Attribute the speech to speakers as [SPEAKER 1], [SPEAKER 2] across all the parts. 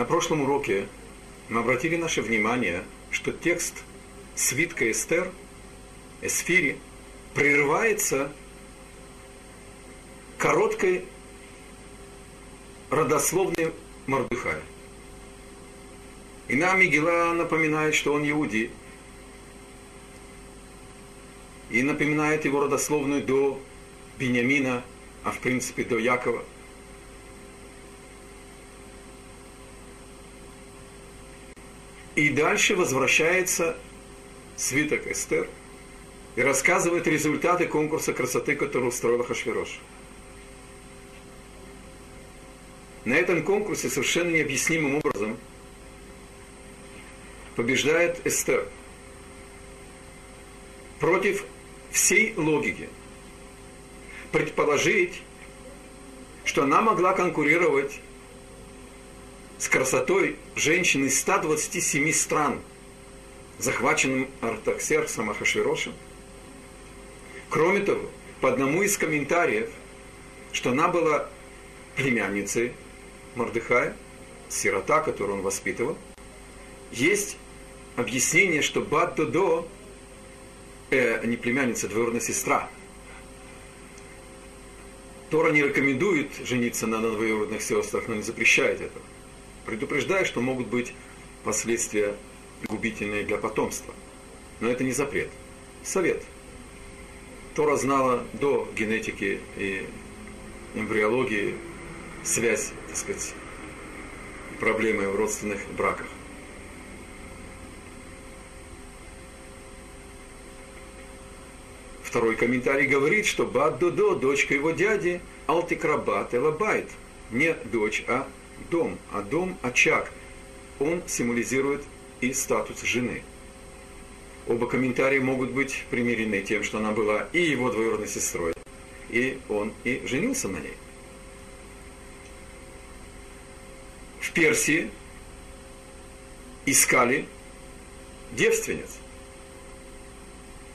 [SPEAKER 1] На прошлом уроке мы обратили наше внимание, что текст свитка Эстер, Эсфири, прерывается короткой родословной Мордыхая. И нам Мигела напоминает, что он иудей. И напоминает его родословную до Бениамина, а в принципе до Якова. И дальше возвращается свиток Эстер и рассказывает результаты конкурса красоты, который устроила Хашвирош. На этом конкурсе совершенно необъяснимым образом побеждает Эстер против всей логики. Предположить, что она могла конкурировать с красотой женщин из 127 стран, захваченным Артаксерксом Ахашвирошем. Кроме того, по одному из комментариев, что она была племянницей Мордыхая, сирота, которую он воспитывал, есть объяснение, что Бад-Додо, э, не племянница, а двоюродная сестра. Тора не рекомендует жениться на двоюродных сестрах, но не запрещает этого. Предупреждая, что могут быть последствия губительные для потомства. Но это не запрет. Совет. Тора знала до генетики и эмбриологии связь, так сказать, проблемы в родственных браках. Второй комментарий говорит, что Бад Додо, дочка его дяди, Алтикрабат Элабайт, не дочь, а дом, а дом – очаг. Он символизирует и статус жены. Оба комментария могут быть примирены тем, что она была и его двоюродной сестрой, и он и женился на ней. В Персии искали девственниц.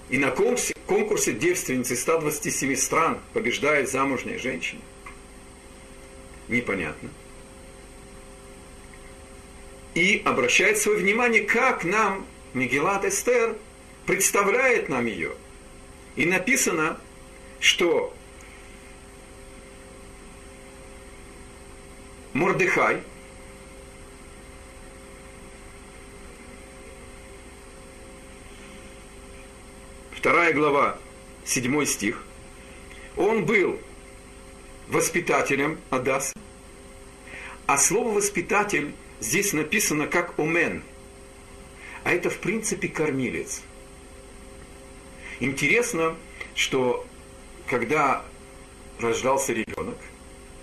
[SPEAKER 1] И на конкурсе, конкурсе девственницы 127 стран побеждает замужняя женщина. Непонятно и обращает свое внимание, как нам Мегелат Эстер представляет нам ее. И написано, что Мордыхай вторая глава, седьмой стих, он был воспитателем Адаса, а слово «воспитатель» здесь написано как умен, а это в принципе кормилец. Интересно, что когда рождался ребенок,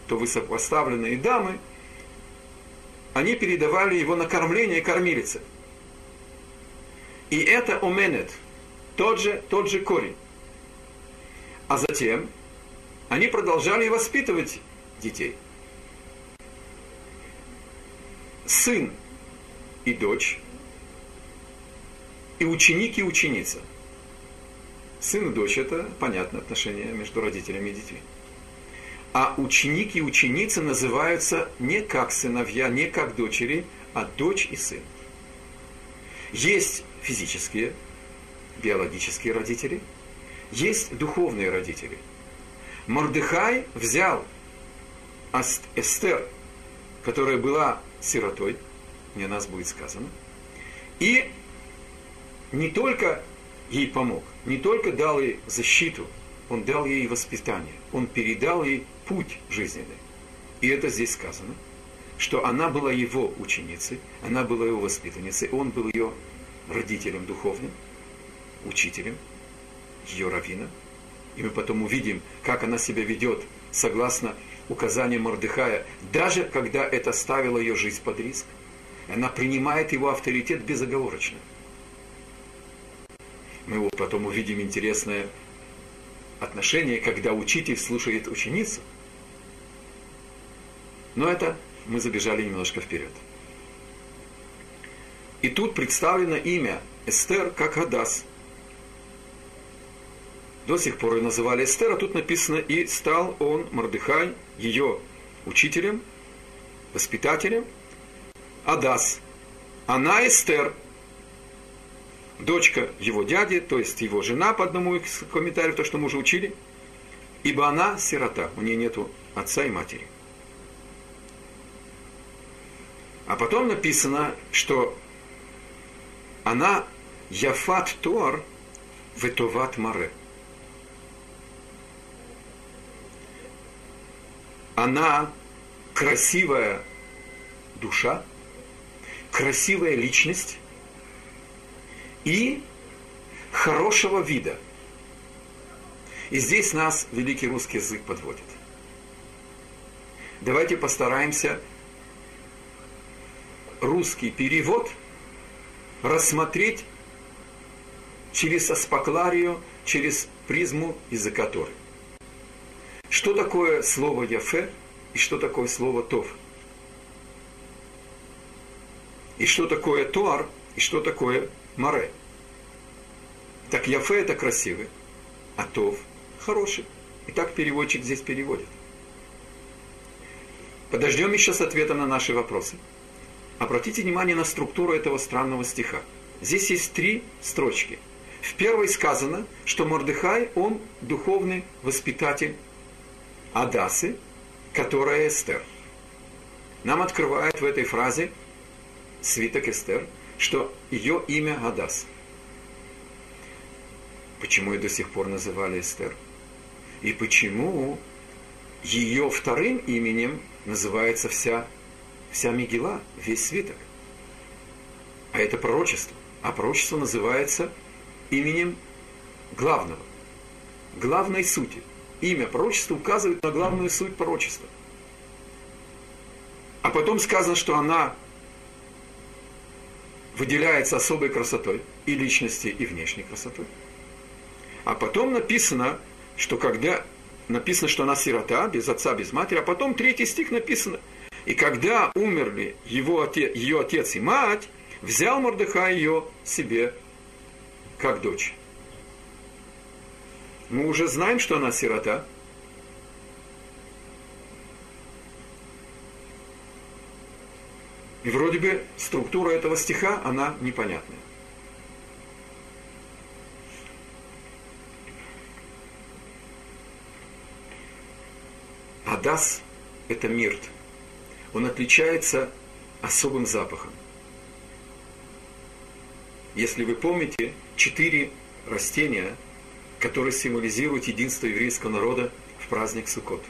[SPEAKER 1] то высокопоставленные дамы, они передавали его на кормление кормилице. И это уменет, тот же, тот же корень. А затем они продолжали воспитывать детей – сын и дочь, и ученик и ученица. Сын и дочь – это понятное отношение между родителями и детьми. А ученик и ученица называются не как сыновья, не как дочери, а дочь и сын. Есть физические, биологические родители, есть духовные родители. Мордыхай взял Эстер, которая была сиротой, не нас будет сказано, и не только ей помог, не только дал ей защиту, он дал ей воспитание, он передал ей путь жизненный. И это здесь сказано, что она была его ученицей, она была его воспитанницей, он был ее родителем духовным, учителем, ее раввином. И мы потом увидим, как она себя ведет согласно указания Мордыхая, даже когда это ставило ее жизнь под риск. Она принимает его авторитет безоговорочно. Мы вот потом увидим интересное отношение, когда учитель слушает ученицу. Но это мы забежали немножко вперед. И тут представлено имя Эстер как Адас – до сих пор ее называли Эстер, а тут написано, и стал он, Мордыхай, ее учителем, воспитателем, Адас. Она Эстер, дочка его дяди, то есть его жена, по одному из комментариев, то, что мы уже учили, ибо она сирота, у нее нету отца и матери. А потом написано, что она Яфат Тор Ветоват Маре. Она красивая душа, красивая личность и хорошего вида. И здесь нас великий русский язык подводит. Давайте постараемся русский перевод рассмотреть через аспакларию, через призму языка Торы. Что такое слово «яфе» и что такое слово «тов»? И что такое «туар» и что такое «маре»? Так «яфе» – это красивый, а «тов» – хороший. И так переводчик здесь переводит. Подождем еще с ответом на наши вопросы. Обратите внимание на структуру этого странного стиха. Здесь есть три строчки. В первой сказано, что Мордыхай, он духовный воспитатель Адасы, которая Эстер. Нам открывает в этой фразе свиток Эстер, что ее имя Адас. Почему ее до сих пор называли Эстер? И почему ее вторым именем называется вся вся Мегила, весь свиток. А это пророчество. А пророчество называется именем главного, главной сути. Имя пророчества указывает на главную суть пророчества. А потом сказано, что она выделяется особой красотой и личности, и внешней красотой. А потом написано, что когда написано, что она сирота, без отца, без матери, а потом третий стих написано – и когда умерли его отец, ее отец и мать, взял Мордыхай ее себе как дочь. Мы уже знаем, что она сирота. И вроде бы структура этого стиха, она непонятная. Адас – это мирт – он отличается особым запахом. Если вы помните, четыре растения, которые символизируют единство еврейского народа в праздник Суккот.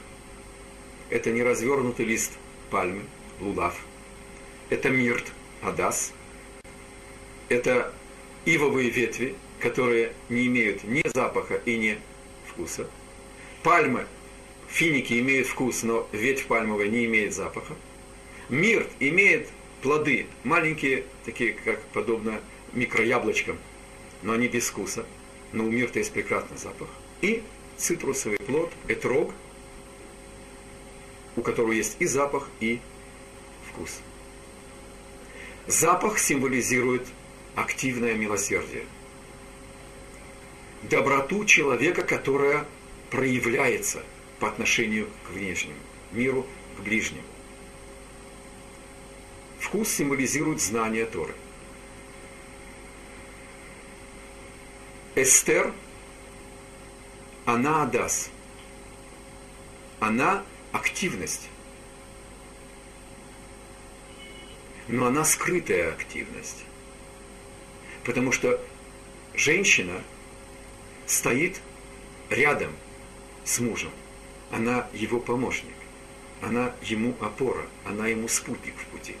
[SPEAKER 1] Это неразвернутый лист пальмы, лулав. Это мирт, адас. Это ивовые ветви, которые не имеют ни запаха и ни вкуса. Пальмы, финики имеют вкус, но ветвь пальмовая не имеет запаха. Мирт имеет плоды, маленькие, такие, как подобно микрояблочкам, но они без вкуса. Но у мирта есть прекрасный запах. И цитрусовый плод, этрог, у которого есть и запах, и вкус. Запах символизирует активное милосердие. Доброту человека, которая проявляется по отношению к внешнему миру, к ближнему. Вкус символизирует знание Торы. Эстер, она Адас. Она активность. Но она скрытая активность. Потому что женщина стоит рядом с мужем. Она его помощник. Она ему опора. Она ему спутник в пути.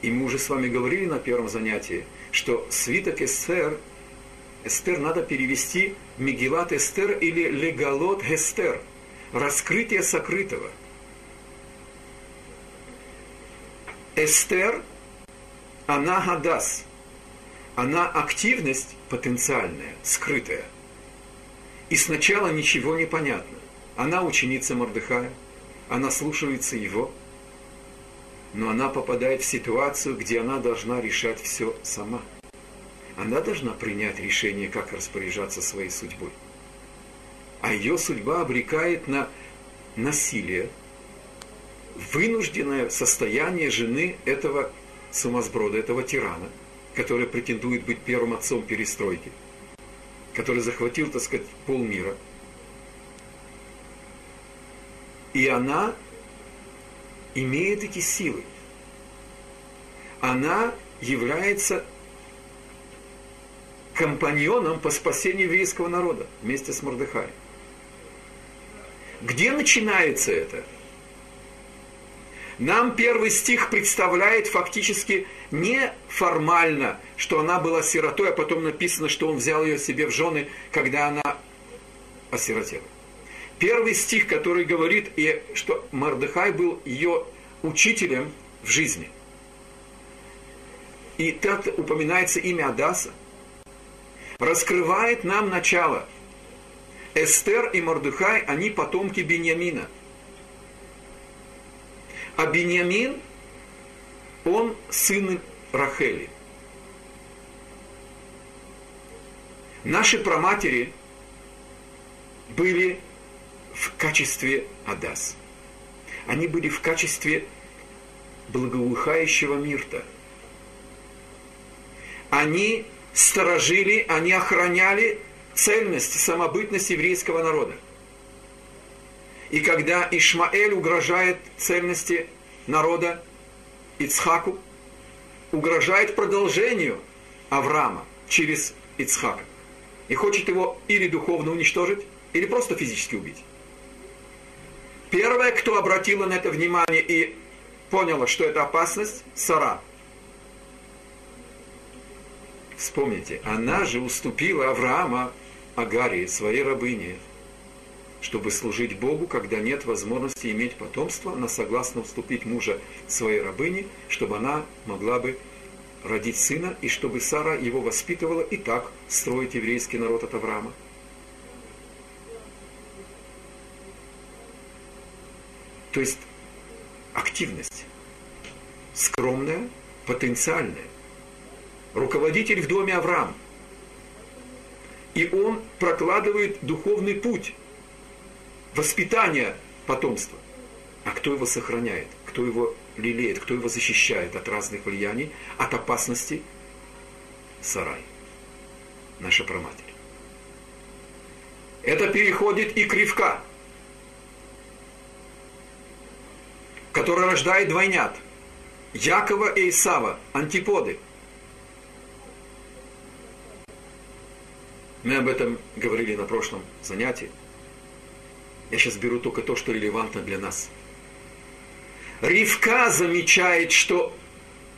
[SPEAKER 1] И мы уже с вами говорили на первом занятии, что свиток Эстер, Эстер надо перевести Мегилат Эстер или Легалот Эстер, раскрытие сокрытого. Эстер, она гадас, она активность потенциальная, скрытая. И сначала ничего не понятно. Она ученица Мордыхая, она слушается его – но она попадает в ситуацию, где она должна решать все сама. Она должна принять решение, как распоряжаться своей судьбой. А ее судьба обрекает на насилие, вынужденное состояние жены этого сумасброда, этого тирана, который претендует быть первым отцом перестройки, который захватил, так сказать, полмира. И она имеет эти силы. Она является компаньоном по спасению еврейского народа вместе с Мордыхаем. Где начинается это? Нам первый стих представляет фактически не формально, что она была сиротой, а потом написано, что он взял ее себе в жены, когда она осиротела. Первый стих, который говорит, что Мардыхай был ее учителем в жизни. И так упоминается имя Адаса, раскрывает нам начало. Эстер и Мордыхай, они потомки Беньямина – а Беньямин, он сын Рахели. Наши праматери были в качестве Адас. Они были в качестве благоухающего мирта. Они сторожили, они охраняли цельность, самобытность еврейского народа. И когда Ишмаэль угрожает цельности народа Ицхаку, угрожает продолжению Авраама через Ицхака. И хочет его или духовно уничтожить, или просто физически убить. Первая, кто обратила на это внимание и поняла, что это опасность, Сара. Вспомните, она же уступила Авраама Агарии, своей рабыне, чтобы служить Богу, когда нет возможности иметь потомство, она согласна уступить мужа своей рабыне, чтобы она могла бы родить сына, и чтобы Сара его воспитывала и так строить еврейский народ от Авраама. То есть активность, скромная, потенциальная. Руководитель в доме Авраам. И он прокладывает духовный путь воспитание потомства. А кто его сохраняет? Кто его лелеет? Кто его защищает от разных влияний, от опасности? Сарай. Наша проматерь. Это переходит и кривка, которая рождает двойнят. Якова и Исава, антиподы. Мы об этом говорили на прошлом занятии. Я сейчас беру только то, что релевантно для нас. Ривка замечает, что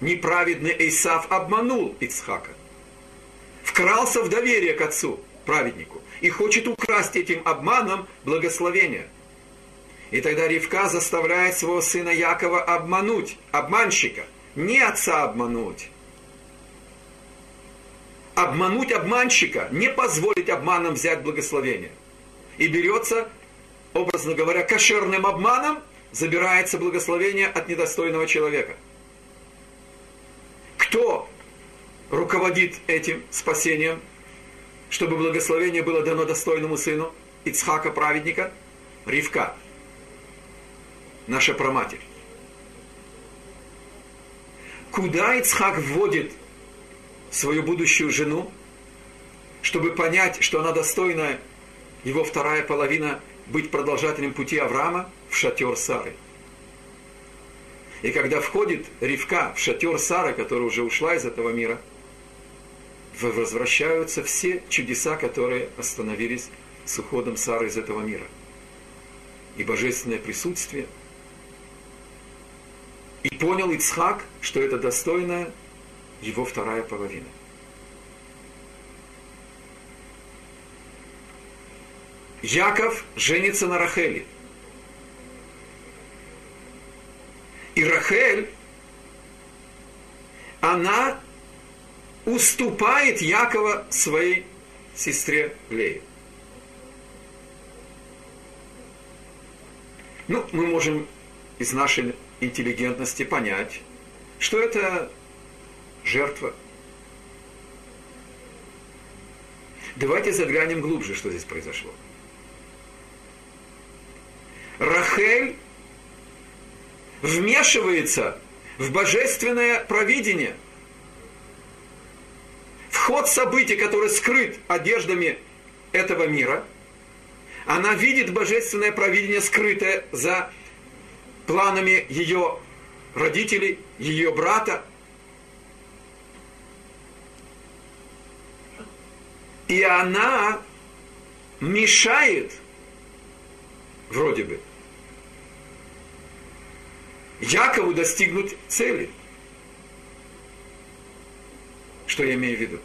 [SPEAKER 1] неправедный Исав обманул Ицхака. Вкрался в доверие к отцу, праведнику, и хочет украсть этим обманом благословение. И тогда Ривка заставляет своего сына Якова обмануть, обманщика, не отца обмануть. Обмануть обманщика, не позволить обманом взять благословение. И берется образно говоря, кошерным обманом забирается благословение от недостойного человека. Кто руководит этим спасением, чтобы благословение было дано достойному сыну Ицхака, праведника? Ривка, наша проматерь. Куда Ицхак вводит свою будущую жену, чтобы понять, что она достойна его вторая половина быть продолжателем пути Авраама в шатер Сары. И когда входит Ривка в шатер Сары, которая уже ушла из этого мира, возвращаются все чудеса, которые остановились с уходом Сары из этого мира. И божественное присутствие. И понял Ицхак, что это достойная его вторая половина. Яков женится на Рахеле. И Рахель, она уступает Якова своей сестре Лее. Ну, мы можем из нашей интеллигентности понять, что это жертва. Давайте заглянем глубже, что здесь произошло. Рахель вмешивается в божественное провидение. Вход событий, который скрыт одеждами этого мира, она видит божественное провидение, скрытое за планами ее родителей, ее брата. И она мешает, вроде бы, Якову достигнуть цели. Что я имею в виду?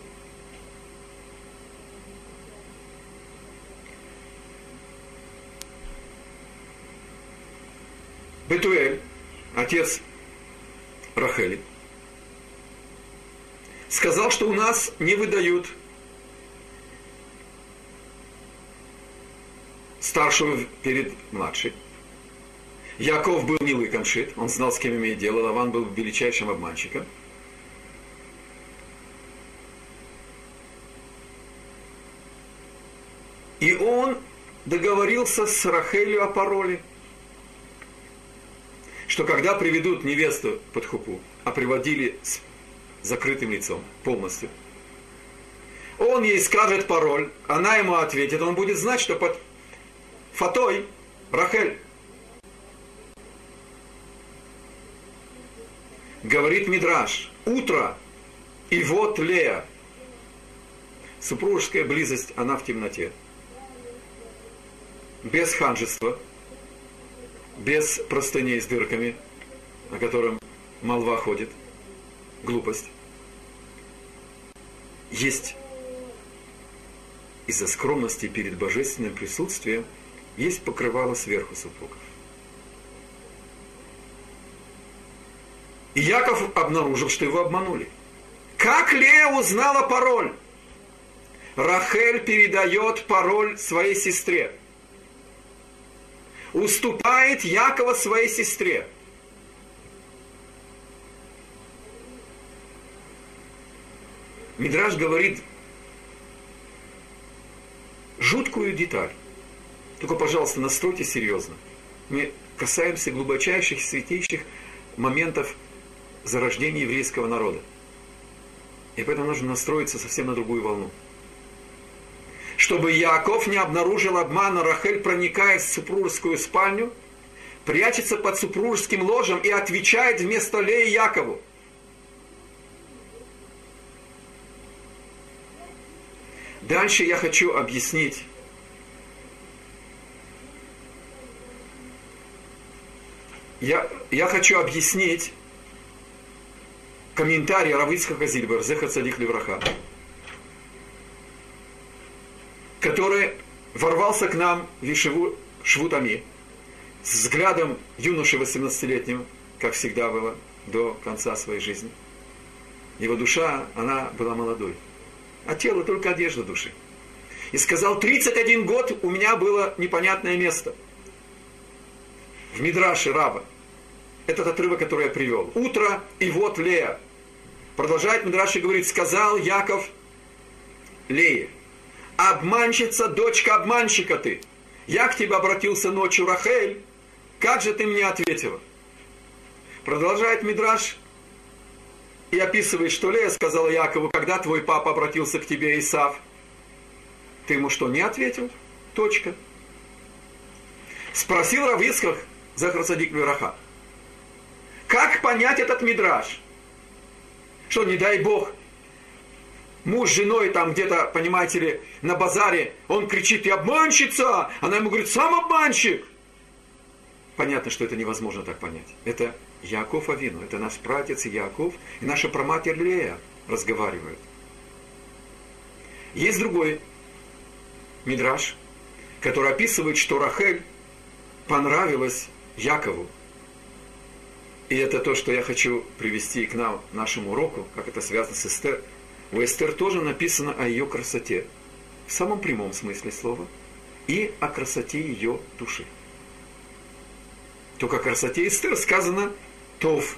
[SPEAKER 1] Бетуэль, отец Рахели, сказал, что у нас не выдают старшего перед младшей. Яков был не лыкомшит, он знал, с кем имеет дело, Лаван был величайшим обманщиком. И он договорился с Рахелью о пароле, что когда приведут невесту под хупу, а приводили с закрытым лицом полностью, он ей скажет пароль, она ему ответит, он будет знать, что под фатой Рахель Говорит Мидраш, утро, и вот Лея. Супружеская близость, она в темноте. Без ханжества, без простыней с дырками, о котором молва ходит, глупость. Есть из-за скромности перед божественным присутствием, есть покрывало сверху супругов. И Яков обнаружил, что его обманули. Как Лея узнала пароль? Рахель передает пароль своей сестре. Уступает Якова своей сестре. Мидраж говорит жуткую деталь. Только, пожалуйста, настройте серьезно. Мы касаемся глубочайших, святейших моментов зарождение еврейского народа. И поэтому нужно настроиться совсем на другую волну. Чтобы Яков не обнаружил обмана, Рахель проникает в супружескую спальню, прячется под супружеским ложем и отвечает вместо Леи Якову. Дальше я хочу объяснить я, я хочу объяснить комментарий Равицкого Зильбер, Зеха Цадик Левраха, который ворвался к нам в Ишеву Швутами с взглядом юноши 18-летнего, как всегда было, до конца своей жизни. Его душа, она была молодой, а тело только одежда души. И сказал, 31 год у меня было непонятное место. В Мидраше Раба. Этот отрывок, который я привел. Утро, и вот Лея. Продолжает Мидраши говорит, сказал Яков Лее, обманщица, дочка обманщика ты. Я к тебе обратился ночью, Рахель, как же ты мне ответила? Продолжает Мидраш и описывает, что Лея сказала Якову, когда твой папа обратился к тебе, Исав, ты ему что, не ответил? Точка. Спросил Равицках Захарсадик Вераха. Как понять этот мидраж? Что, не дай Бог, муж с женой там где-то, понимаете ли, на базаре, он кричит, я обманщица, она ему говорит, сам обманщик. Понятно, что это невозможно так понять. Это Яков Авину, это наш пратец Яков и наша проматерь Лея разговаривают. Есть другой мидраж, который описывает, что Рахель понравилась Якову. И это то, что я хочу привести к нам, нашему уроку, как это связано с Эстер. У Эстер тоже написано о ее красоте, в самом прямом смысле слова, и о красоте ее души. Только о красоте Эстер сказано Тов,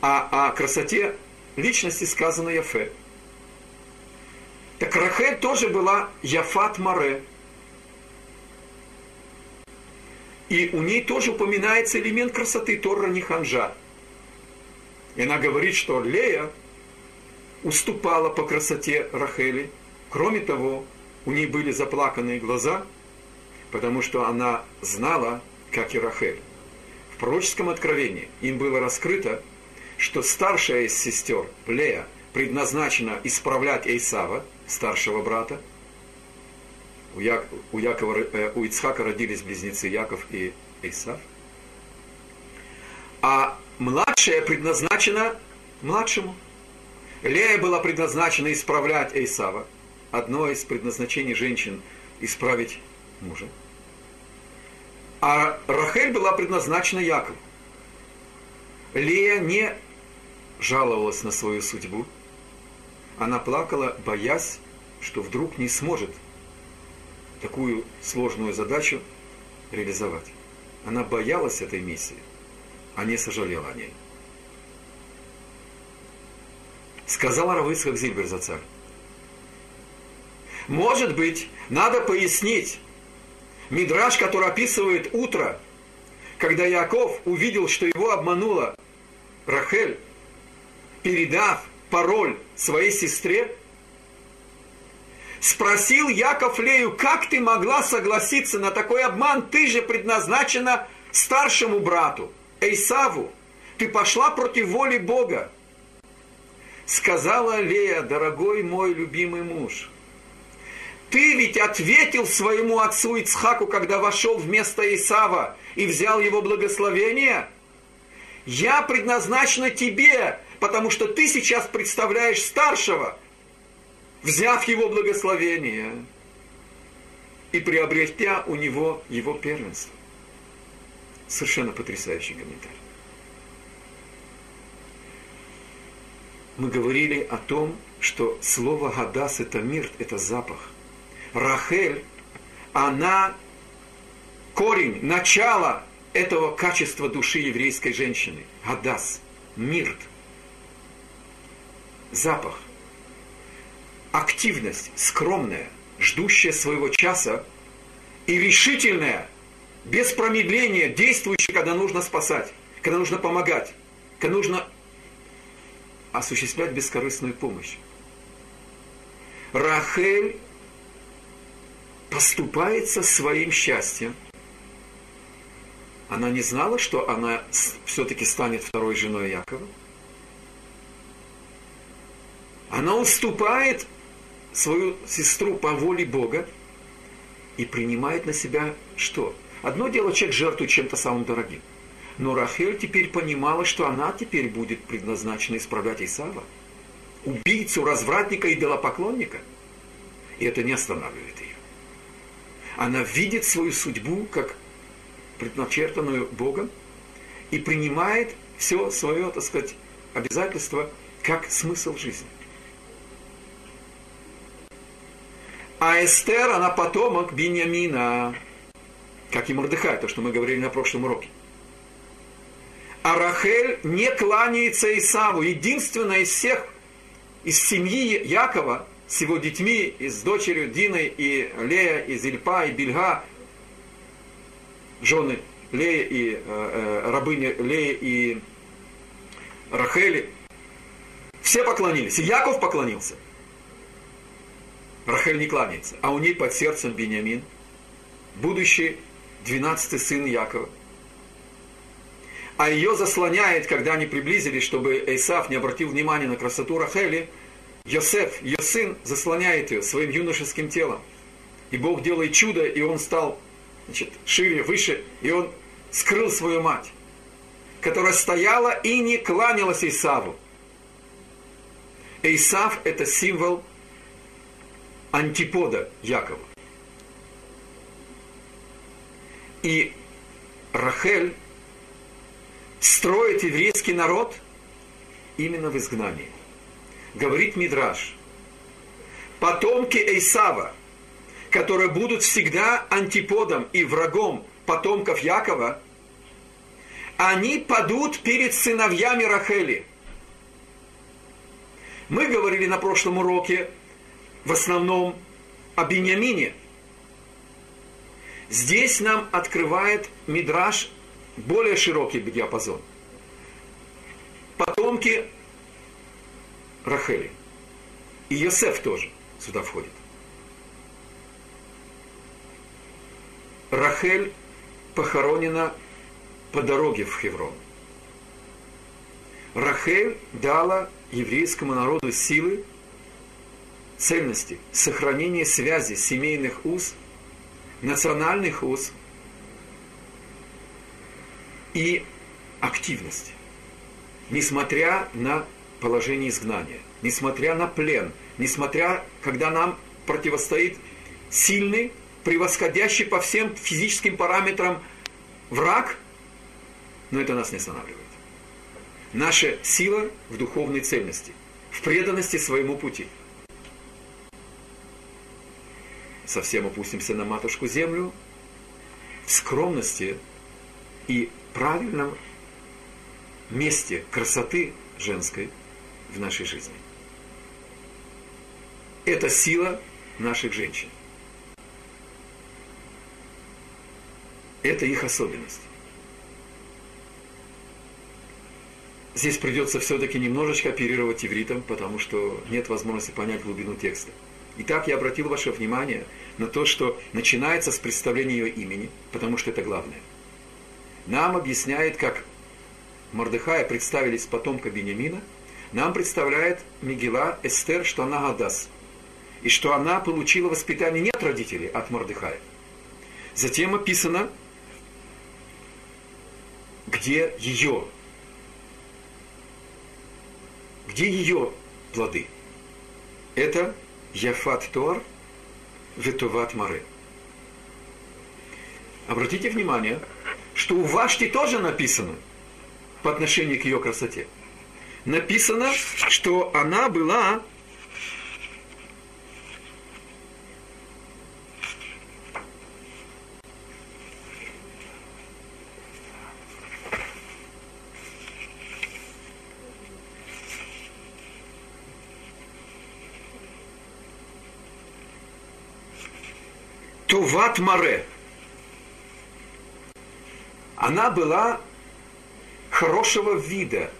[SPEAKER 1] а о красоте личности сказано Яфе. Так Рахель тоже была Яфат Маре. И у ней тоже упоминается элемент красоты Торра не ханжа. И она говорит, что Лея уступала по красоте Рахели. Кроме того, у ней были заплаканные глаза, потому что она знала, как и Рахель. В пророческом откровении им было раскрыто, что старшая из сестер, Лея, предназначена исправлять Эйсава, старшего брата. У, Я, у, Якова, э, у Ицхака родились близнецы Яков и Эйсав. А младшая предназначена младшему. Лея была предназначена исправлять Эйсава. Одно из предназначений женщин – исправить мужа. А Рахель была предназначена Якову. Лея не жаловалась на свою судьбу. Она плакала, боясь, что вдруг не сможет такую сложную задачу реализовать. Она боялась этой миссии, а не сожалела о ней. Сказала Равыцхак Зильбер за царь. Может быть, надо пояснить Мидраж, который описывает утро, когда Яков увидел, что его обманула Рахель, передав пароль своей сестре, спросил Яков Лею, как ты могла согласиться на такой обман? Ты же предназначена старшему брату, Эйсаву. Ты пошла против воли Бога. Сказала Лея, дорогой мой любимый муж, ты ведь ответил своему отцу Ицхаку, когда вошел вместо Исава и взял его благословение. Я предназначена тебе, потому что ты сейчас представляешь старшего, взяв его благословение и приобретя у него его первенство. Совершенно потрясающий комментарий. Мы говорили о том, что слово «гадас» – это мир, это запах. Рахель, она корень, начало этого качества души еврейской женщины. Гадас, мирт, запах, активность, скромная, ждущая своего часа и решительная, без промедления, действующая, когда нужно спасать, когда нужно помогать, когда нужно осуществлять бескорыстную помощь. Рахель поступается своим счастьем. Она не знала, что она все-таки станет второй женой Якова. Она уступает свою сестру по воле Бога и принимает на себя что? Одно дело человек жертвует чем-то самым дорогим. Но Рахель теперь понимала, что она теперь будет предназначена исправлять Исава. Убийцу, развратника и белопоклонника. И это не останавливает ее. Она видит свою судьбу как предначертанную Богом и принимает все свое, так сказать, обязательство как смысл жизни. А Эстер, она потомок Биньямина, как и Мордыхай, то, что мы говорили на прошлом уроке. А Рахель не кланяется Исаву. Единственная из всех, из семьи Якова, с его детьми, и с дочерью Диной, и Лея, и Зильпа, и Бельга, жены Лея и э, э, рабыни Лея и Рахели, все поклонились. И Яков поклонился. Рахель не кланяется, а у ней под сердцем Бениамин, будущий двенадцатый сын Якова. А ее заслоняет, когда они приблизились, чтобы Эйсав не обратил внимания на красоту Рахели, Йосеф, ее сын, заслоняет ее своим юношеским телом. И Бог делает чудо, и он стал значит, шире, выше, и он скрыл свою мать, которая стояла и не кланялась Исаву. Исав – это символ антипода Якова. И Рахель строит еврейский народ именно в изгнании. Говорит Мидраш, потомки Эйсава, которые будут всегда антиподом и врагом потомков Якова, они падут перед сыновьями Рахели. Мы говорили на прошлом уроке в основном о Бениамине. Здесь нам открывает Мидраш более широкий диапазон. Потомки Рахели. И Йосеф тоже сюда входит. Рахель похоронена по дороге в Хеврон. Рахель дала еврейскому народу силы, ценности, сохранение связи семейных уз, национальных уз и активность, несмотря на положение изгнания, несмотря на плен, несмотря, когда нам противостоит сильный, превосходящий по всем физическим параметрам враг, но это нас не останавливает. Наша сила в духовной цельности, в преданности своему пути. Совсем опустимся на матушку землю, в скромности и правильном месте красоты женской в нашей жизни. Это сила наших женщин. Это их особенность. Здесь придется все-таки немножечко оперировать ивритом, потому что нет возможности понять глубину текста. Итак, я обратил ваше внимание на то, что начинается с представления ее имени, потому что это главное. Нам объясняет, как Мордыхая представились потомка Бениамина, нам представляет Мигела Эстер, что она Гадас, и что она получила воспитание не от родителей, а от Мордыхая. Затем описано, где ее Где ее плоды? Это Яфат Тор, Ветуват Маре. Обратите внимание, что у Вашти тоже написано по отношению к ее красоте. Написано, что она была Туват Маре. Она была хорошего вида.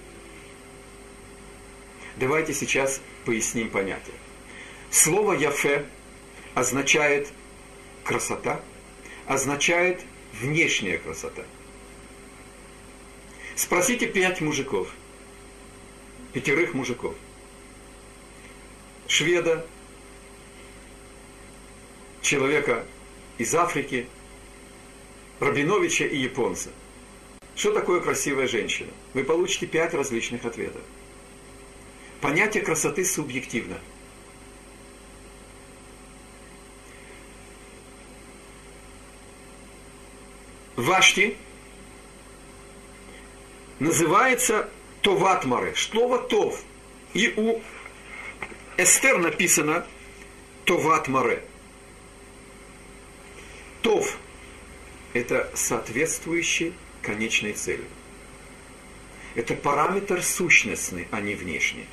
[SPEAKER 1] Давайте сейчас поясним понятие. Слово «яфе» означает красота, означает внешняя красота. Спросите пять мужиков, пятерых мужиков. Шведа, человека из Африки, Рабиновича и японца. Что такое красивая женщина? Вы получите пять различных ответов. Понятие красоты субъективно. Вашти называется Товатмары, слово Тов. И у Эстер написано Товатмаре. Тов – это соответствующий конечной цели. Это параметр сущностный, а не внешний.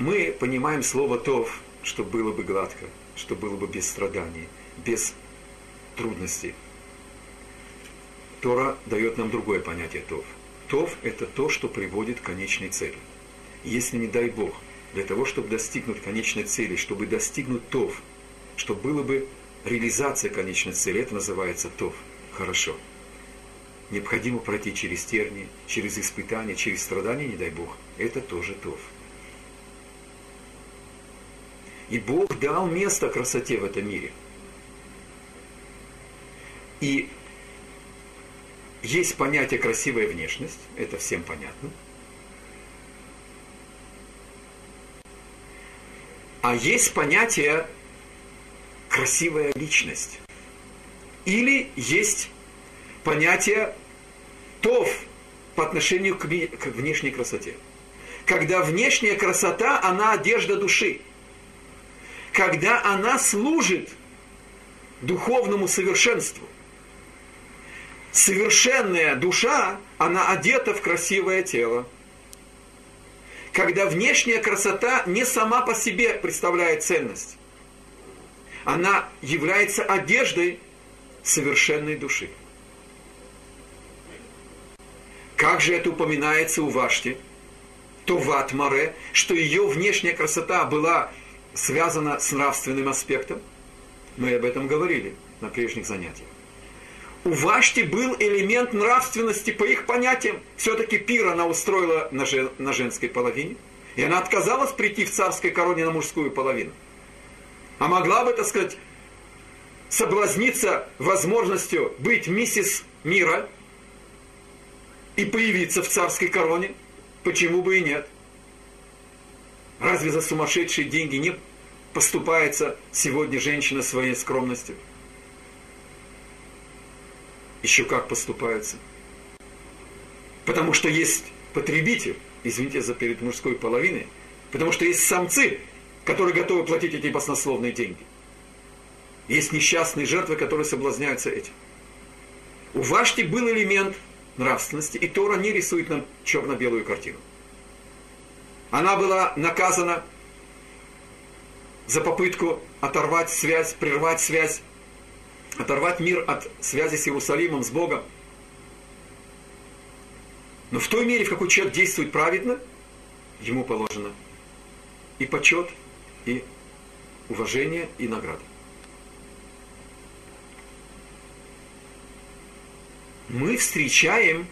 [SPEAKER 1] Мы понимаем слово «тов», что было бы гладко, что было бы без страданий, без трудностей. Тора дает нам другое понятие «тов». «Тов» – это то, что приводит к конечной цели. Если, не дай Бог, для того, чтобы достигнуть конечной цели, чтобы достигнуть ТОВ, чтобы было бы реализация конечной цели, это называется ТОВ. Хорошо. Необходимо пройти через тернии, через испытания, через страдания, не дай Бог. Это тоже ТОВ. И Бог дал место красоте в этом мире. И есть понятие красивая внешность, это всем понятно – А есть понятие красивая личность. Или есть понятие тов по отношению к внешней красоте. Когда внешняя красота, она одежда души. Когда она служит духовному совершенству. Совершенная душа, она одета в красивое тело когда внешняя красота не сама по себе представляет ценность. Она является одеждой совершенной души. Как же это упоминается у Вашти? То в Атмаре, что ее внешняя красота была связана с нравственным аспектом. Мы об этом говорили на прежних занятиях. У Вашти был элемент нравственности по их понятиям. Все-таки пир она устроила на, жен, на женской половине. И она отказалась прийти в царской короне на мужскую половину. А могла бы, так сказать, соблазниться возможностью быть миссис мира и появиться в царской короне. Почему бы и нет? Разве за сумасшедшие деньги не поступается сегодня женщина своей скромностью? Еще как поступается. Потому что есть потребитель, извините за перед мужской половиной, потому что есть самцы, которые готовы платить эти баснословные деньги. Есть несчастные жертвы, которые соблазняются этим. У Вашти был элемент нравственности, и Тора не рисует нам черно-белую картину. Она была наказана за попытку оторвать связь, прервать связь, оторвать мир от связи с Иерусалимом, с Богом. Но в той мере, в какой человек действует праведно, ему положено и почет, и уважение, и награда. Мы встречаем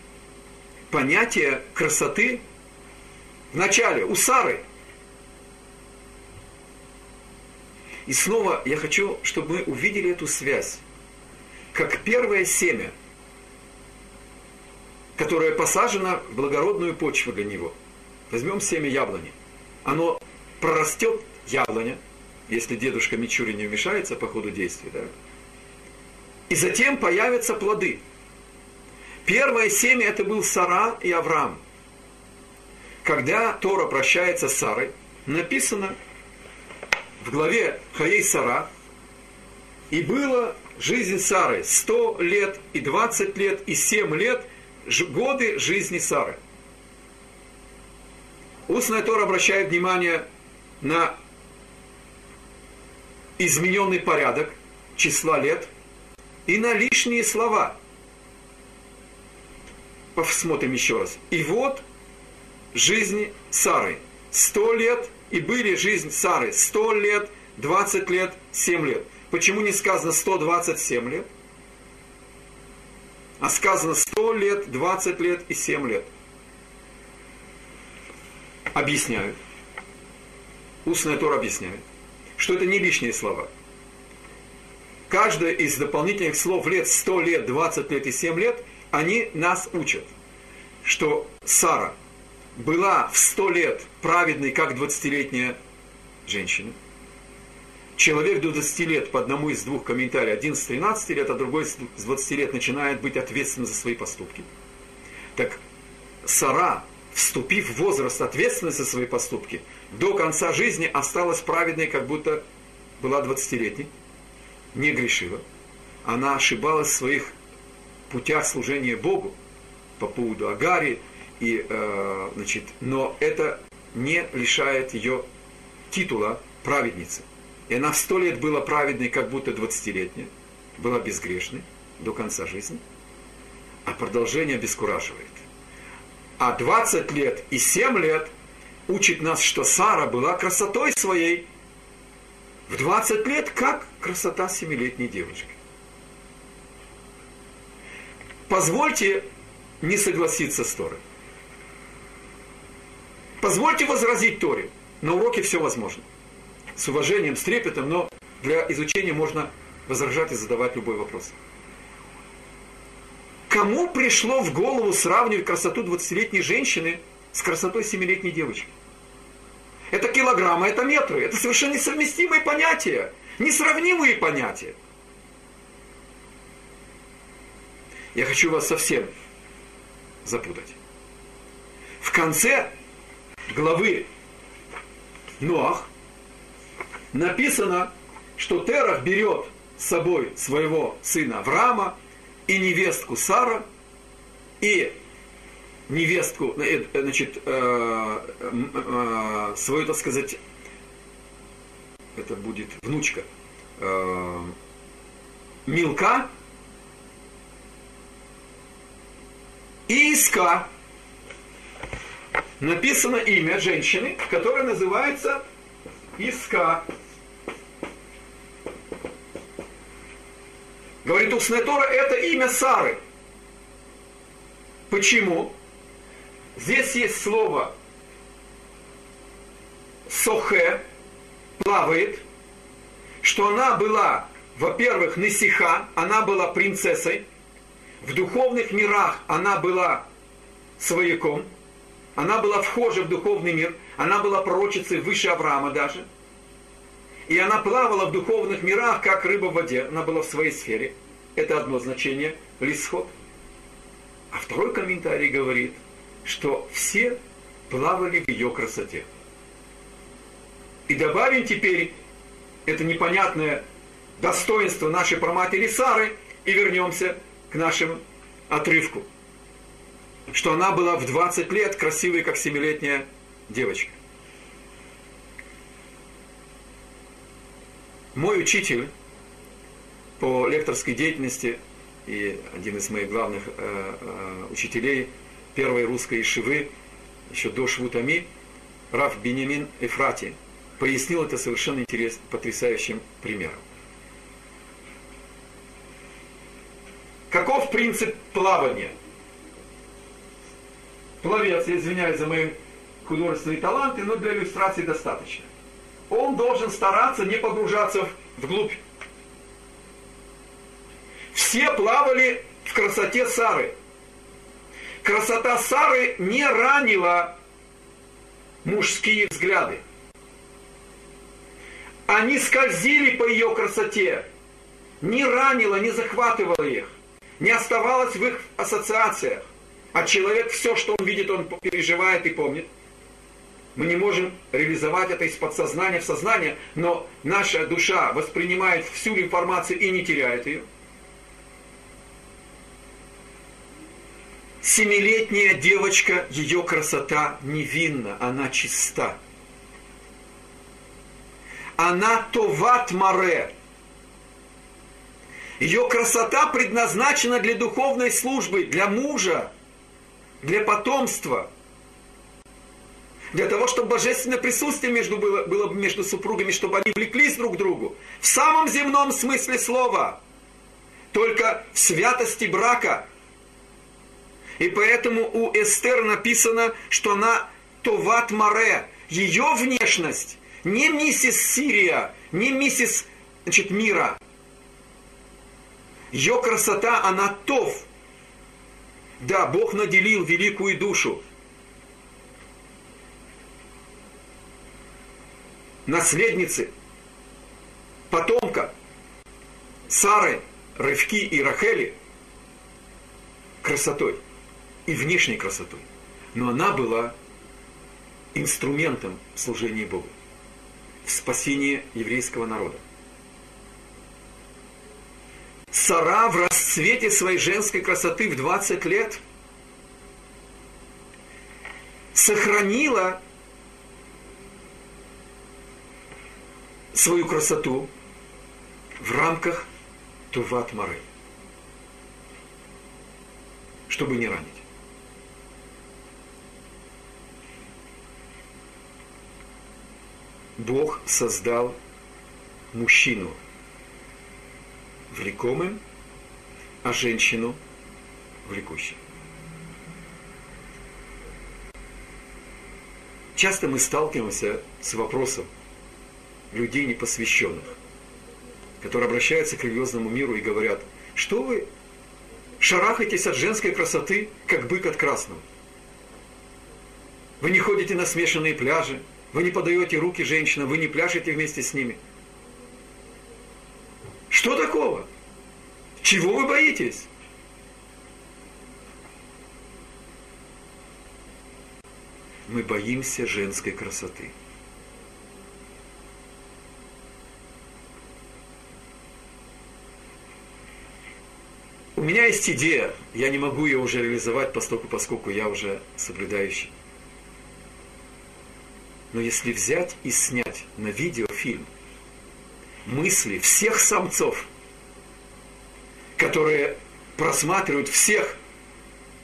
[SPEAKER 1] понятие красоты в начале, у Сары. И снова я хочу, чтобы мы увидели эту связь. Как первое семя, которое посажено в благородную почву для него. Возьмем семя яблони. Оно прорастет, яблоня, если дедушка Мичури не вмешается по ходу действия, да? И затем появятся плоды. Первое семя это был Сара и Авраам когда Тора прощается с Сарой, написано в главе Хаей Сара, и было жизнь Сары 100 лет и 20 лет и 7 лет годы жизни Сары. Устная Тора обращает внимание на измененный порядок числа лет и на лишние слова. Посмотрим еще раз. И вот жизни Сары. Сто лет, и были жизнь Сары сто лет, двадцать лет, семь лет. Почему не сказано 127 лет? А сказано 100 лет, 20 лет и 7 лет. Объясняют. Устная Тора объясняет, что это не лишние слова. Каждое из дополнительных слов лет 100 лет, 20 лет и 7 лет, они нас учат, что Сара – была в сто лет праведной, как двадцатилетняя женщина. Человек до 20 лет по одному из двух комментариев, один с 13 лет, а другой с 20 лет начинает быть ответственным за свои поступки. Так Сара, вступив в возраст ответственности за свои поступки, до конца жизни осталась праведной, как будто была 20-летней, не грешила. Она ошибалась в своих путях служения Богу по поводу Агари, и, э, значит, но это не лишает ее титула праведницы. И она сто лет была праведной, как будто двадцатилетняя, была безгрешной до конца жизни, а продолжение обескураживает. А 20 лет и 7 лет учит нас, что Сара была красотой своей в 20 лет, как красота семилетней девочки. Позвольте не согласиться с Торой. Позвольте возразить Торе. На уроке все возможно. С уважением, с трепетом, но для изучения можно возражать и задавать любой вопрос. Кому пришло в голову сравнивать красоту 20-летней женщины с красотой 7-летней девочки? Это килограммы, это метры. Это совершенно несовместимые понятия. Несравнимые понятия. Я хочу вас совсем запутать. В конце главы Ноах написано, что Терах берет с собой своего сына Авраама и невестку Сара, и невестку, э, э, значит, э, свою, так сказать, это будет внучка, Милка и Иска. Написано имя женщины, которая называется Иска. Говорит устная Тора, это имя Сары. Почему? Здесь есть слово сохе, плавает, что она была, во-первых, Несиха, она была принцессой, в духовных мирах она была свояком, она была вхожа в духовный мир, она была пророчицей выше Авраама даже. И она плавала в духовных мирах, как рыба в воде. Она была в своей сфере. Это одно значение, лисход. А второй комментарий говорит, что все плавали в ее красоте. И добавим теперь это непонятное достоинство нашей проматери Сары и вернемся к нашему отрывку. Что она была в 20 лет красивой, как семилетняя девочка. Мой учитель по лекторской деятельности и один из моих главных э, э, учителей первой русской ишивы, еще до Швутами, Раф Бенемин Эфрати, пояснил это совершенно интересным, потрясающим примером. Каков принцип плавания? Пловец, я извиняюсь за мои художественные таланты, но для иллюстрации достаточно. Он должен стараться не погружаться вглубь. Все плавали в красоте Сары. Красота Сары не ранила мужские взгляды они скользили по ее красоте, не ранило, не захватывало их, не оставалось в их ассоциациях. А человек все, что он видит, он переживает и помнит. Мы не можем реализовать это из подсознания в сознание, но наша душа воспринимает всю информацию и не теряет ее. Семилетняя девочка, ее красота невинна, она чиста она товат маре. Ее красота предназначена для духовной службы, для мужа, для потомства. Для того, чтобы божественное присутствие между, было, было между супругами, чтобы они влеклись друг к другу. В самом земном смысле слова. Только в святости брака. И поэтому у Эстер написано, что она Товат Маре. Ее внешность не миссис Сирия, не миссис значит, мира. Ее красота, она тов. Да, Бог наделил великую душу. Наследницы, потомка Сары, Рывки и Рахели красотой и внешней красотой. Но она была инструментом служения Богу в спасении еврейского народа. Сара в расцвете своей женской красоты в 20 лет сохранила свою красоту в рамках Туват Мары, чтобы не ранить. Бог создал мужчину влекомым, а женщину влекущей. Часто мы сталкиваемся с вопросом людей непосвященных, которые обращаются к религиозному миру и говорят, что вы шарахаетесь от женской красоты, как бык от красного. Вы не ходите на смешанные пляжи, вы не подаете руки женщинам, вы не пляшете вместе с ними. Что такого? Чего вы боитесь? Мы боимся женской красоты. У меня есть идея, я не могу ее уже реализовать, поскольку, поскольку я уже соблюдающий. Но если взять и снять на видео фильм мысли всех самцов, которые просматривают всех,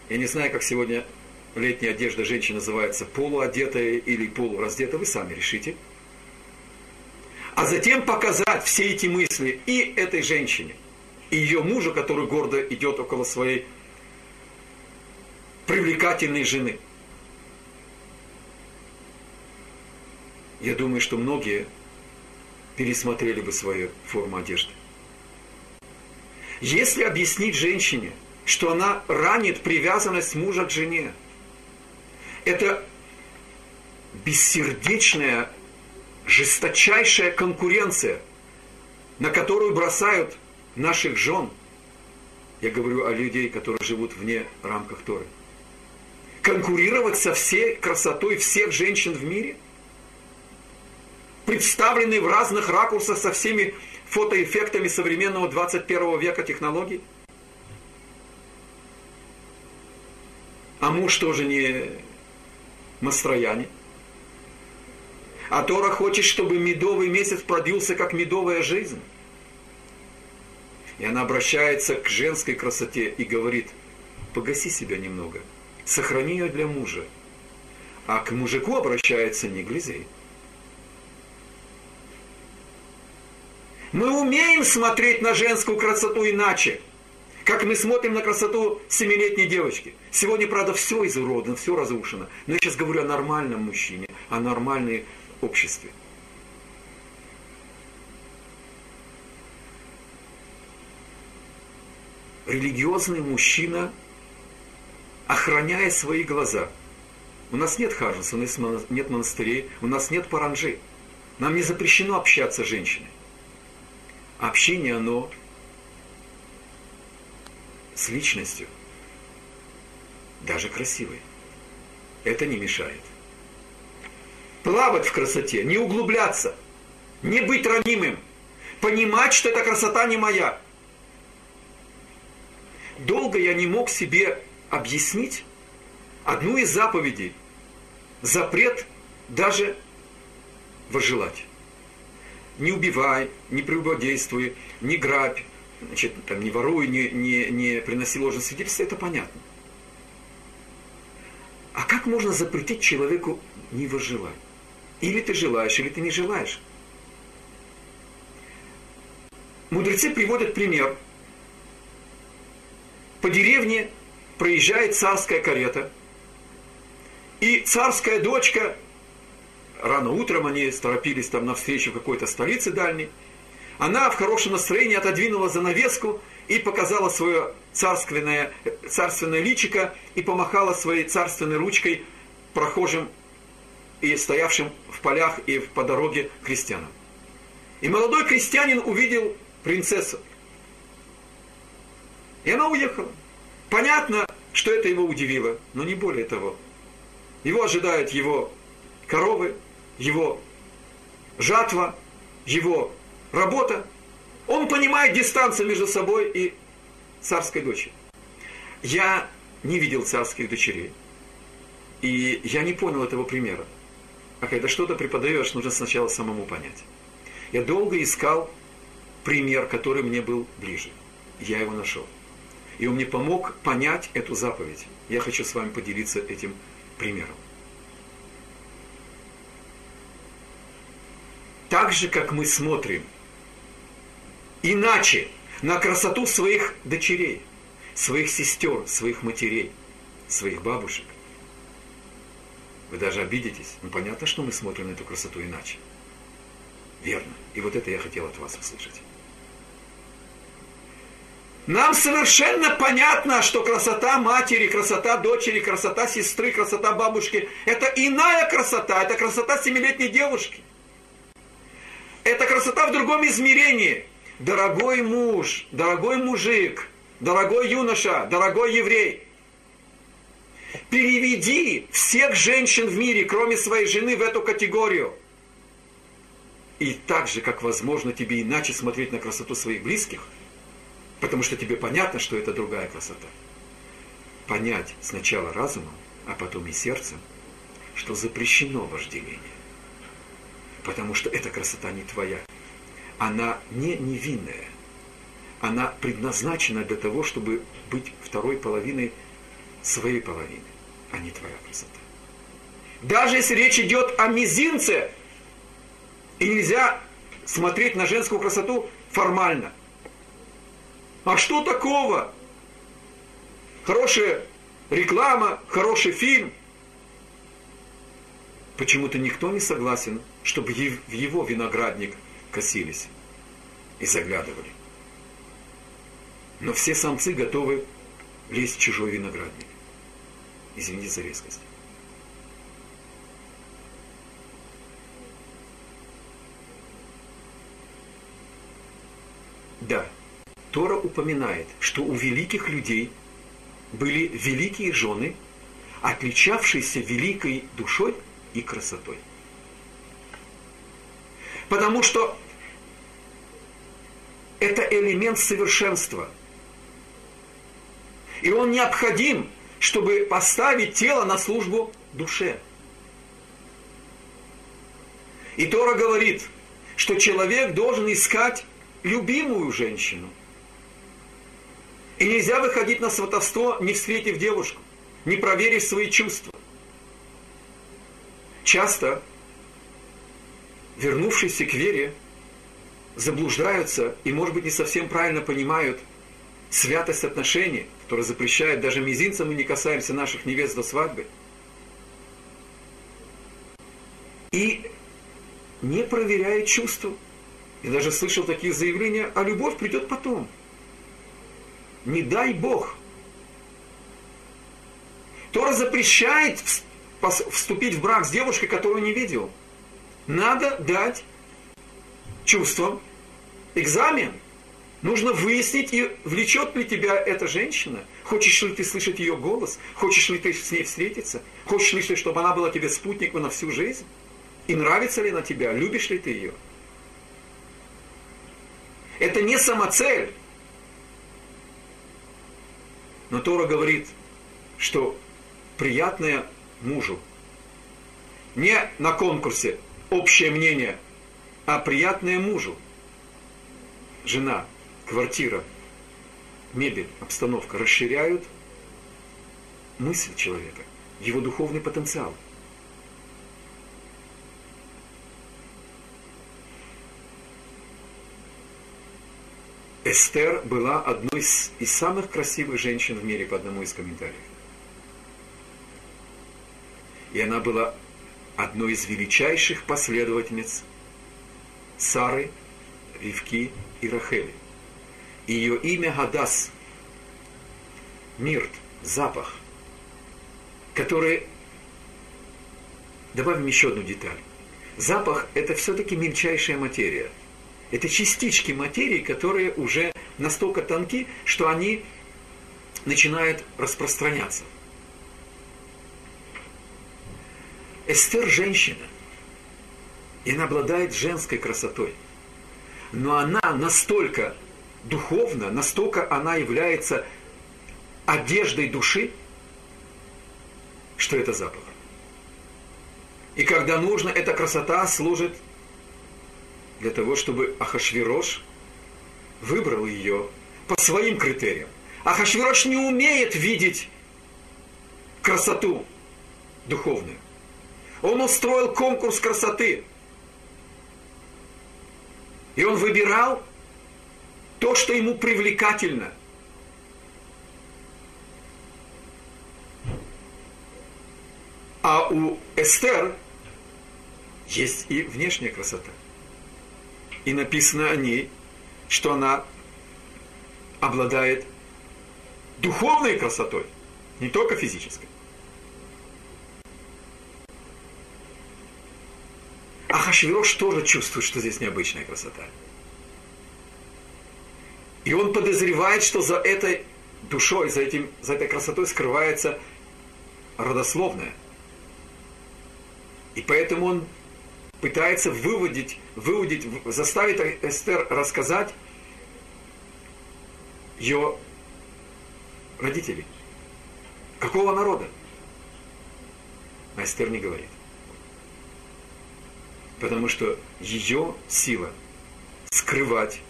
[SPEAKER 1] я не знаю, как сегодня летняя одежда женщины называется, полуодетая или полураздетая, вы сами решите. А затем показать все эти мысли и этой женщине, и ее мужу, который гордо идет около своей привлекательной жены. Я думаю, что многие пересмотрели бы свою форму одежды. Если объяснить женщине, что она ранит привязанность мужа к жене, это бессердечная, жесточайшая конкуренция, на которую бросают наших жен. Я говорю о людей, которые живут вне рамках Торы. Конкурировать со всей красотой всех женщин в мире, представленные в разных ракурсах со всеми фотоэффектами современного 21 века технологий. А муж тоже не Мастрояне. А Тора хочет, чтобы медовый месяц продлился, как медовая жизнь. И она обращается к женской красоте и говорит, погаси себя немного, сохрани ее для мужа. А к мужику обращается не глазей. Мы умеем смотреть на женскую красоту иначе, как мы смотрим на красоту семилетней девочки. Сегодня, правда, все изуродано, все разрушено. Но я сейчас говорю о нормальном мужчине, о нормальной обществе. Религиозный мужчина, охраняя свои глаза. У нас нет хажуса, у нас нет монастырей, у нас нет паранжи. Нам не запрещено общаться с женщиной общение, оно с личностью, даже красивой. Это не мешает. Плавать в красоте, не углубляться, не быть ранимым, понимать, что эта красота не моя. Долго я не мог себе объяснить одну из заповедей, запрет даже возжелать не убивай, не прелюбодействуй, не грабь, значит, там, не воруй, не, не, не приноси ложное свидетельство, это понятно. А как можно запретить человеку не возжелать? Или ты желаешь, или ты не желаешь. Мудрецы приводят пример. По деревне проезжает царская карета, и царская дочка рано утром они торопились там навстречу какой-то столице дальней. Она в хорошем настроении отодвинула занавеску и показала свое царственное, царственное личико и помахала своей царственной ручкой прохожим и стоявшим в полях и по дороге крестьянам. И молодой крестьянин увидел принцессу. И она уехала. Понятно, что это его удивило, но не более того. Его ожидают его коровы, его жатва, его работа. Он понимает дистанцию между собой и царской дочерью. Я не видел царских дочерей. И я не понял этого примера. А когда что-то преподаешь, нужно сначала самому понять. Я долго искал пример, который мне был ближе. Я его нашел. И он мне помог понять эту заповедь. Я хочу с вами поделиться этим примером. так же, как мы смотрим иначе на красоту своих дочерей, своих сестер, своих матерей, своих бабушек. Вы даже обидитесь. Ну, понятно, что мы смотрим на эту красоту иначе. Верно. И вот это я хотел от вас услышать. Нам совершенно понятно, что красота матери, красота дочери, красота сестры, красота бабушки – это иная красота, это красота семилетней девушки. Это красота в другом измерении. Дорогой муж, дорогой мужик, дорогой юноша, дорогой еврей. Переведи всех женщин в мире, кроме своей жены, в эту категорию. И так же, как возможно тебе иначе смотреть на красоту своих близких, потому что тебе понятно, что это другая красота. Понять сначала разумом, а потом и сердцем, что запрещено вожделение потому что эта красота не твоя. она не невинная. Она предназначена для того, чтобы быть второй половиной своей половины, а не твоя красота. Даже если речь идет о мизинце, и нельзя смотреть на женскую красоту формально. А что такого? Хорошая реклама, хороший фильм. Почему-то никто не согласен, чтобы в его виноградник косились и заглядывали. Но все самцы готовы лезть в чужой виноградник. Извините за резкость. Да, Тора упоминает, что у великих людей были великие жены, отличавшиеся великой душой и красотой. Потому что это элемент совершенства. И он необходим, чтобы поставить тело на службу душе. И Тора говорит, что человек должен искать любимую женщину. И нельзя выходить на сватовство, не встретив девушку, не проверив свои чувства. Часто вернувшиеся к вере заблуждаются и, может быть, не совсем правильно понимают святость отношений, которая запрещает даже мизинцам мы не касаемся наших невест до свадьбы. И не проверяют чувства. И даже слышал такие заявления, а любовь придет потом. Не дай Бог. Тора запрещает вступить в брак с девушкой, которую не видел. Надо дать чувствам экзамен. Нужно выяснить, и влечет ли тебя эта женщина. Хочешь ли ты слышать ее голос? Хочешь ли ты с ней встретиться? Хочешь ли чтобы она была тебе спутником на всю жизнь? И нравится ли она тебя? Любишь ли ты ее? Это не самоцель. Но Тора говорит, что приятное мужу не на конкурсе общее мнение, а приятное мужу. Жена, квартира, мебель, обстановка расширяют мысль человека, его духовный потенциал – Эстер была одной из, из самых красивых женщин в мире по одному из комментариев. И она была одной из величайших последовательниц Сары, Ривки и Рахели. Ее имя Гадас, мирт, запах, который... Добавим еще одну деталь. Запах – это все-таки мельчайшая материя – это частички материи, которые уже настолько тонки, что они начинают распространяться. Эстер женщина, и она обладает женской красотой. Но она настолько духовна, настолько она является одеждой души, что это запах. И когда нужно, эта красота служит для того, чтобы Ахашвирош выбрал ее по своим критериям. Ахашвирош не умеет видеть красоту духовную. Он устроил конкурс красоты. И он выбирал то, что ему привлекательно. А у Эстер есть и внешняя красота и написано о ней, что она обладает духовной красотой, не только физической. А Хашвирош тоже чувствует, что здесь необычная красота. И он подозревает, что за этой душой, за, этим, за этой красотой скрывается родословная. И поэтому он пытается выводить, выводить, заставить Эстер рассказать ее родителей. Какого народа? А Эстер не говорит. Потому что ее сила скрывать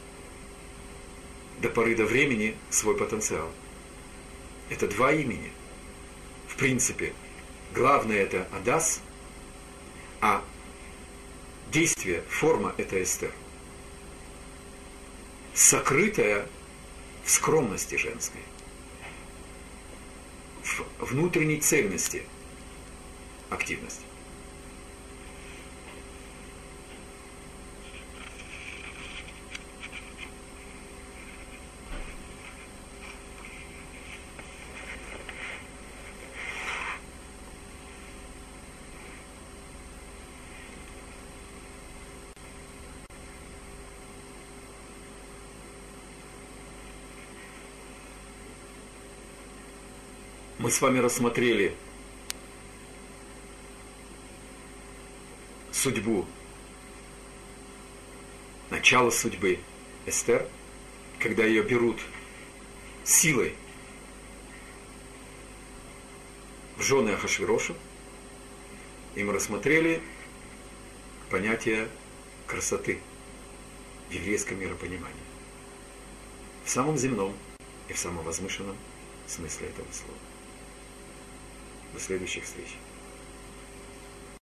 [SPEAKER 1] до поры до времени свой потенциал. Это два имени. В принципе, главное это Адас, а действие, форма это Эстер. Сокрытая в скромности женской, в внутренней цельности активность. С вами рассмотрели судьбу, начало судьбы Эстер, когда ее берут силой в жены Ахашвироша, и мы рассмотрели понятие красоты в еврейском миропонимании. В самом земном и в самом возвышенном смысле этого слова. До следующих встреч.